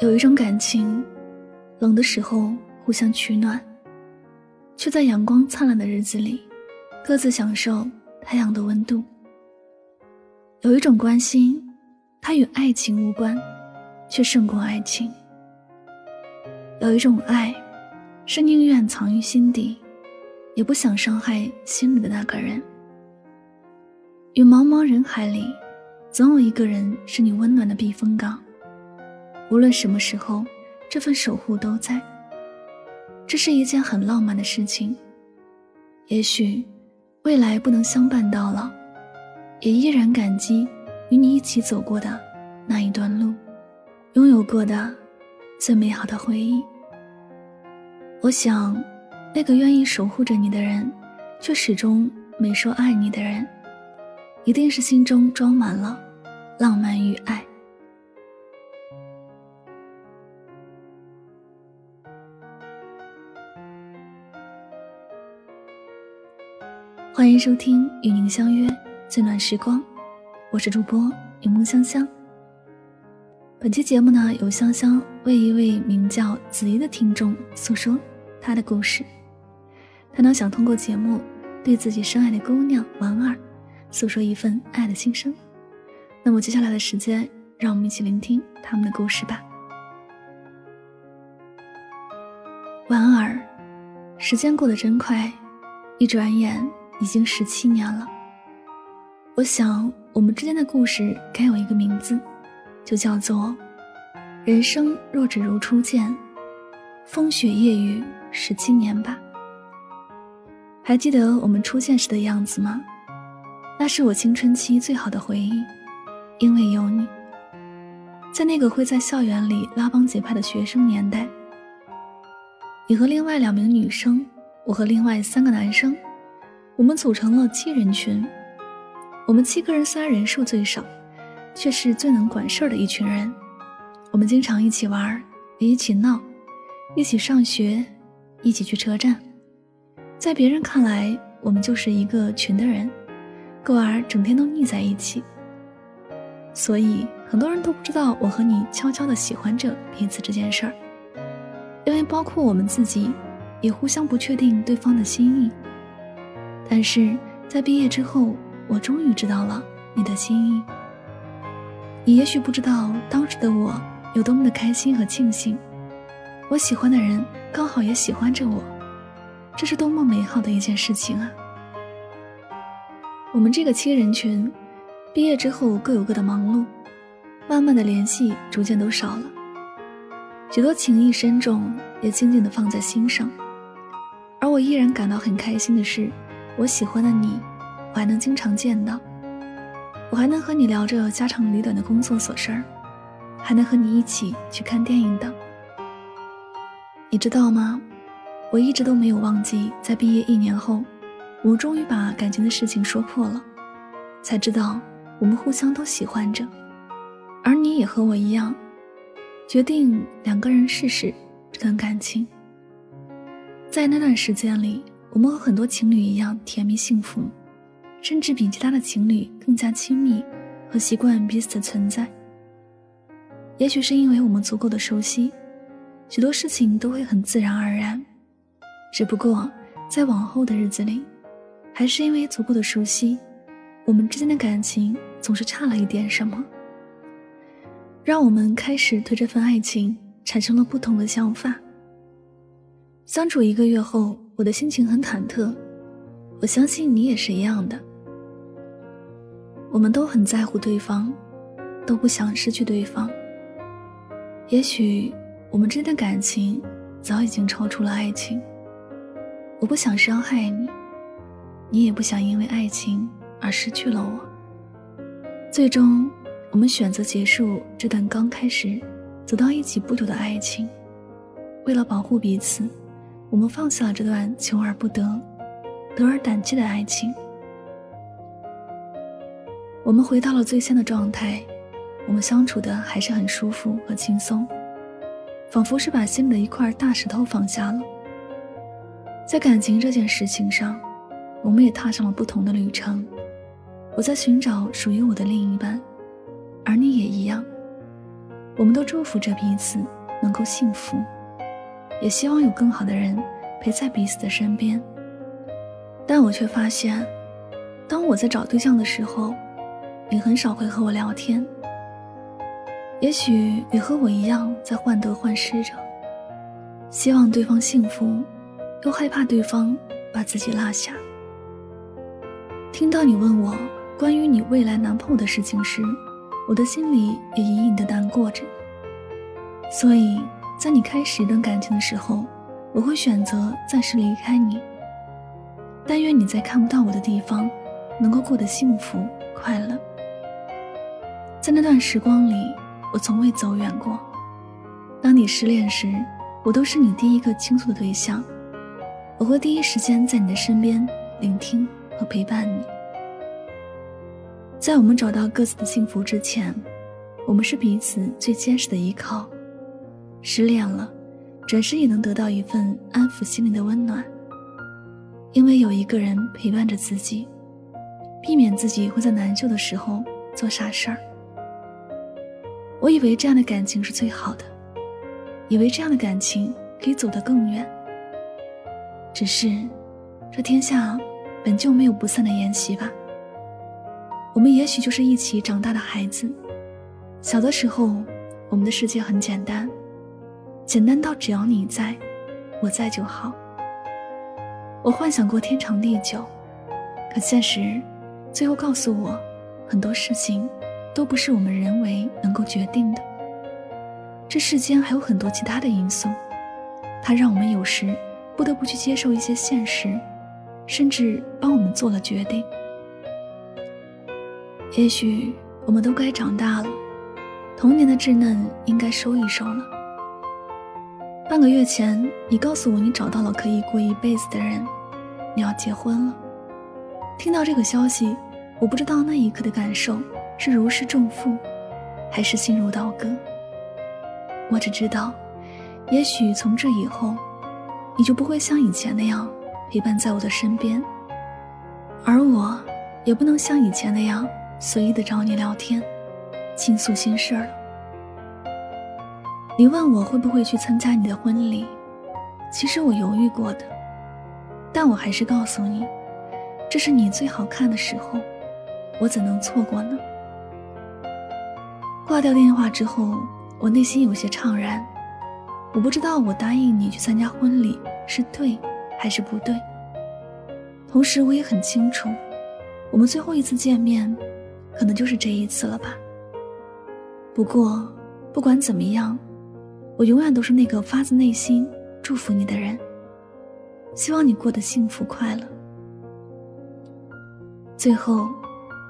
有一种感情，冷的时候互相取暖，却在阳光灿烂的日子里，各自享受太阳的温度。有一种关心，它与爱情无关，却胜过爱情。有一种爱，是宁愿藏于心底，也不想伤害心里的那个人。与茫茫人海里，总有一个人是你温暖的避风港。无论什么时候，这份守护都在。这是一件很浪漫的事情。也许未来不能相伴到老，也依然感激与你一起走过的那一段路，拥有过的最美好的回忆。我想，那个愿意守护着你的人，却始终没说爱你的人，一定是心中装满了浪漫与爱。欢迎收听与您相约最暖时光，我是主播柠檬香香。本期节目呢，由香香为一位名叫子怡的听众诉说他的故事。他呢想通过节目对自己深爱的姑娘婉儿诉说一份爱的心声。那么接下来的时间，让我们一起聆听他们的故事吧。婉儿，时间过得真快，一转眼。已经十七年了。我想，我们之间的故事该有一个名字，就叫做“人生若只如初见，风雪夜雨十七年”吧。还记得我们初见时的样子吗？那是我青春期最好的回忆，因为有你。在那个会在校园里拉帮结派的学生年代，你和另外两名女生，我和另外三个男生。我们组成了七人群。我们七个人虽然人数最少，却是最能管事儿的一群人。我们经常一起玩，也一起闹，一起上学，一起去车站。在别人看来，我们就是一个群的人，故而整天都腻在一起。所以很多人都不知道我和你悄悄的喜欢着彼此这件事儿，因为包括我们自己，也互相不确定对方的心意。但是在毕业之后，我终于知道了你的心意。你也许不知道当时的我有多么的开心和庆幸，我喜欢的人刚好也喜欢着我，这是多么美好的一件事情啊！我们这个七人群，毕业之后各有各的忙碌，慢慢的联系逐渐都少了，许多情谊深重也静静的放在心上，而我依然感到很开心的是。我喜欢的你，我还能经常见到，我还能和你聊着家长里短的工作琐事儿，还能和你一起去看电影等。你知道吗？我一直都没有忘记，在毕业一年后，我终于把感情的事情说破了，才知道我们互相都喜欢着，而你也和我一样，决定两个人试试这段感情。在那段时间里。我们和很多情侣一样甜蜜幸福，甚至比其他的情侣更加亲密和习惯彼此的存在。也许是因为我们足够的熟悉，许多事情都会很自然而然。只不过在往后的日子里，还是因为足够的熟悉，我们之间的感情总是差了一点什么，让我们开始对这份爱情产生了不同的想法。相处一个月后。我的心情很忐忑，我相信你也是一样的。我们都很在乎对方，都不想失去对方。也许我们之间的感情早已经超出了爱情。我不想伤害你，你也不想因为爱情而失去了我。最终，我们选择结束这段刚开始走到一起不久的爱情，为了保护彼此。我们放下了这段求而不得、得而胆怯的爱情，我们回到了最先的状态，我们相处的还是很舒服和轻松，仿佛是把心里的一块大石头放下了。在感情这件事情上，我们也踏上了不同的旅程，我在寻找属于我的另一半，而你也一样。我们都祝福着彼此能够幸福，也希望有更好的人陪在彼此的身边。但我却发现，当我在找对象的时候，你很少会和我聊天。也许你和我一样，在患得患失着，希望对方幸福，又害怕对方把自己落下。听到你问我关于你未来男朋友的事情时，我的心里也隐隐的难过着。所以在你开始一段感情的时候，我会选择暂时离开你。但愿你在看不到我的地方，能够过得幸福快乐。在那段时光里。我从未走远过。当你失恋时，我都是你第一个倾诉的对象。我会第一时间在你的身边聆听和陪伴你。在我们找到各自的幸福之前，我们是彼此最坚实的依靠。失恋了，转身也能得到一份安抚心灵的温暖，因为有一个人陪伴着自己，避免自己会在难受的时候做傻事儿。我以为这样的感情是最好的，以为这样的感情可以走得更远。只是，这天下本就没有不散的筵席吧。我们也许就是一起长大的孩子，小的时候，我们的世界很简单，简单到只要你在，我在就好。我幻想过天长地久，可现实，最后告诉我，很多事情。都不是我们人为能够决定的。这世间还有很多其他的因素，它让我们有时不得不去接受一些现实，甚至帮我们做了决定。也许我们都该长大了，童年的稚嫩应该收一收了。半个月前，你告诉我你找到了可以过一辈子的人，你要结婚了。听到这个消息，我不知道那一刻的感受。是如释重负，还是心如刀割？我只知道，也许从这以后，你就不会像以前那样陪伴在我的身边，而我也不能像以前那样随意的找你聊天，倾诉心事了。你问我会不会去参加你的婚礼，其实我犹豫过的，但我还是告诉你，这是你最好看的时候，我怎能错过呢？挂掉电话之后，我内心有些怅然。我不知道我答应你去参加婚礼是对还是不对。同时，我也很清楚，我们最后一次见面，可能就是这一次了吧。不过，不管怎么样，我永远都是那个发自内心祝福你的人。希望你过得幸福快乐。最后，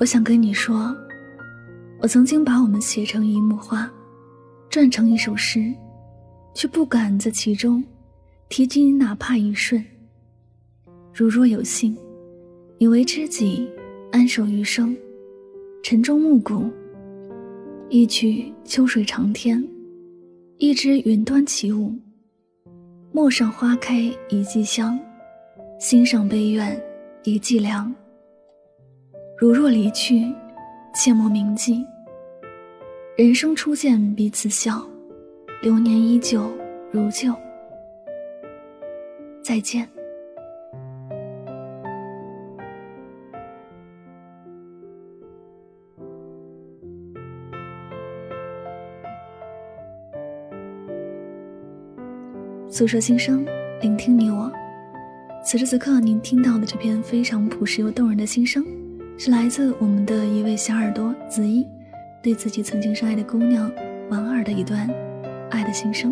我想跟你说。我曾经把我们写成一幕画，转成一首诗，却不敢在其中提及你哪怕一瞬。如若有幸，你为知己，安守余生，晨钟暮鼓，一曲秋水长天，一支云端起舞。陌上花开一季香，心上悲怨一季凉。如若离去。切莫铭记，人生初见彼此笑，流年依旧如旧。再见。诉说心声，聆听你我。此时此刻，您听到的这篇非常朴实又动人的心声。是来自我们的一位小耳朵子怡，对自己曾经深爱的姑娘婉儿的一段爱的心声。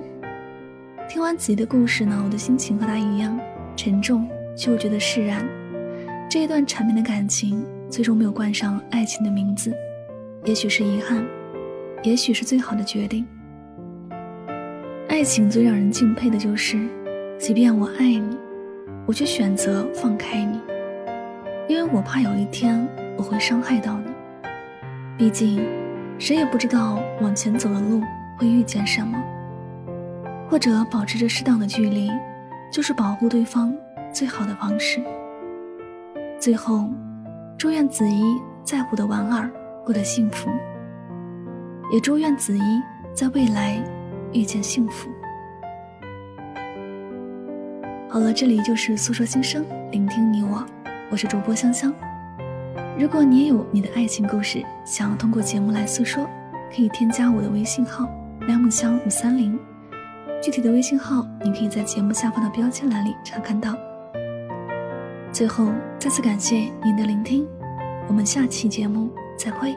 听完子怡的故事呢，我的心情和她一样沉重，却又觉得释然。这一段缠绵的感情，最终没有冠上爱情的名字，也许是遗憾，也许是最好的决定。爱情最让人敬佩的就是，即便我爱你，我却选择放开你。因为我怕有一天我会伤害到你，毕竟谁也不知道往前走的路会遇见什么，或者保持着适当的距离，就是保护对方最好的方式。最后，祝愿子怡在乎的婉儿过得幸福，也祝愿子怡在未来遇见幸福。好了，这里就是诉说心声，聆听你我，我是主播香香。如果你也有你的爱情故事，想要通过节目来诉说，可以添加我的微信号梁木香五三零，具体的微信号你可以在节目下方的标签栏里查看到。最后，再次感谢您的聆听，我们下期节目再会。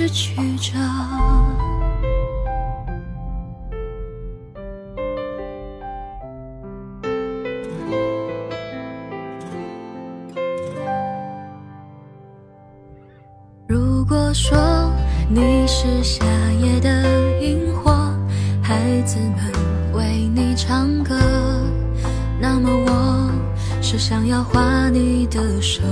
失去着。如果说你是夏夜的萤火，孩子们为你唱歌，那么我。是想要画你的手，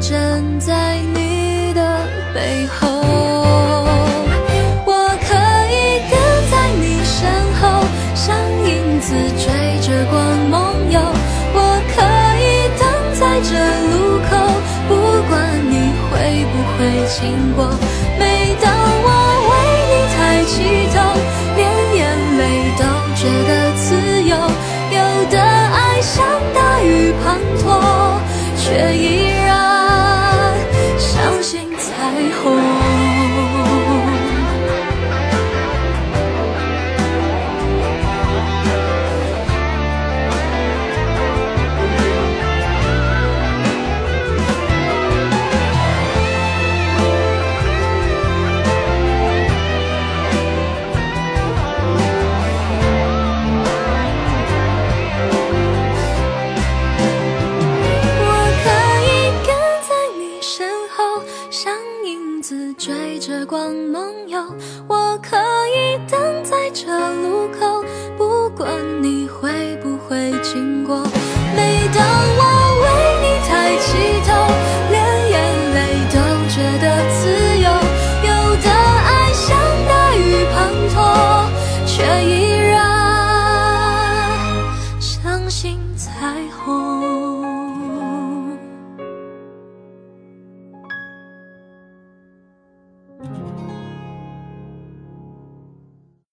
站在你的背后。我可以跟在你身后，像影子追着光梦游。我可以等在这路口，不管你会不会经过。每当经过每当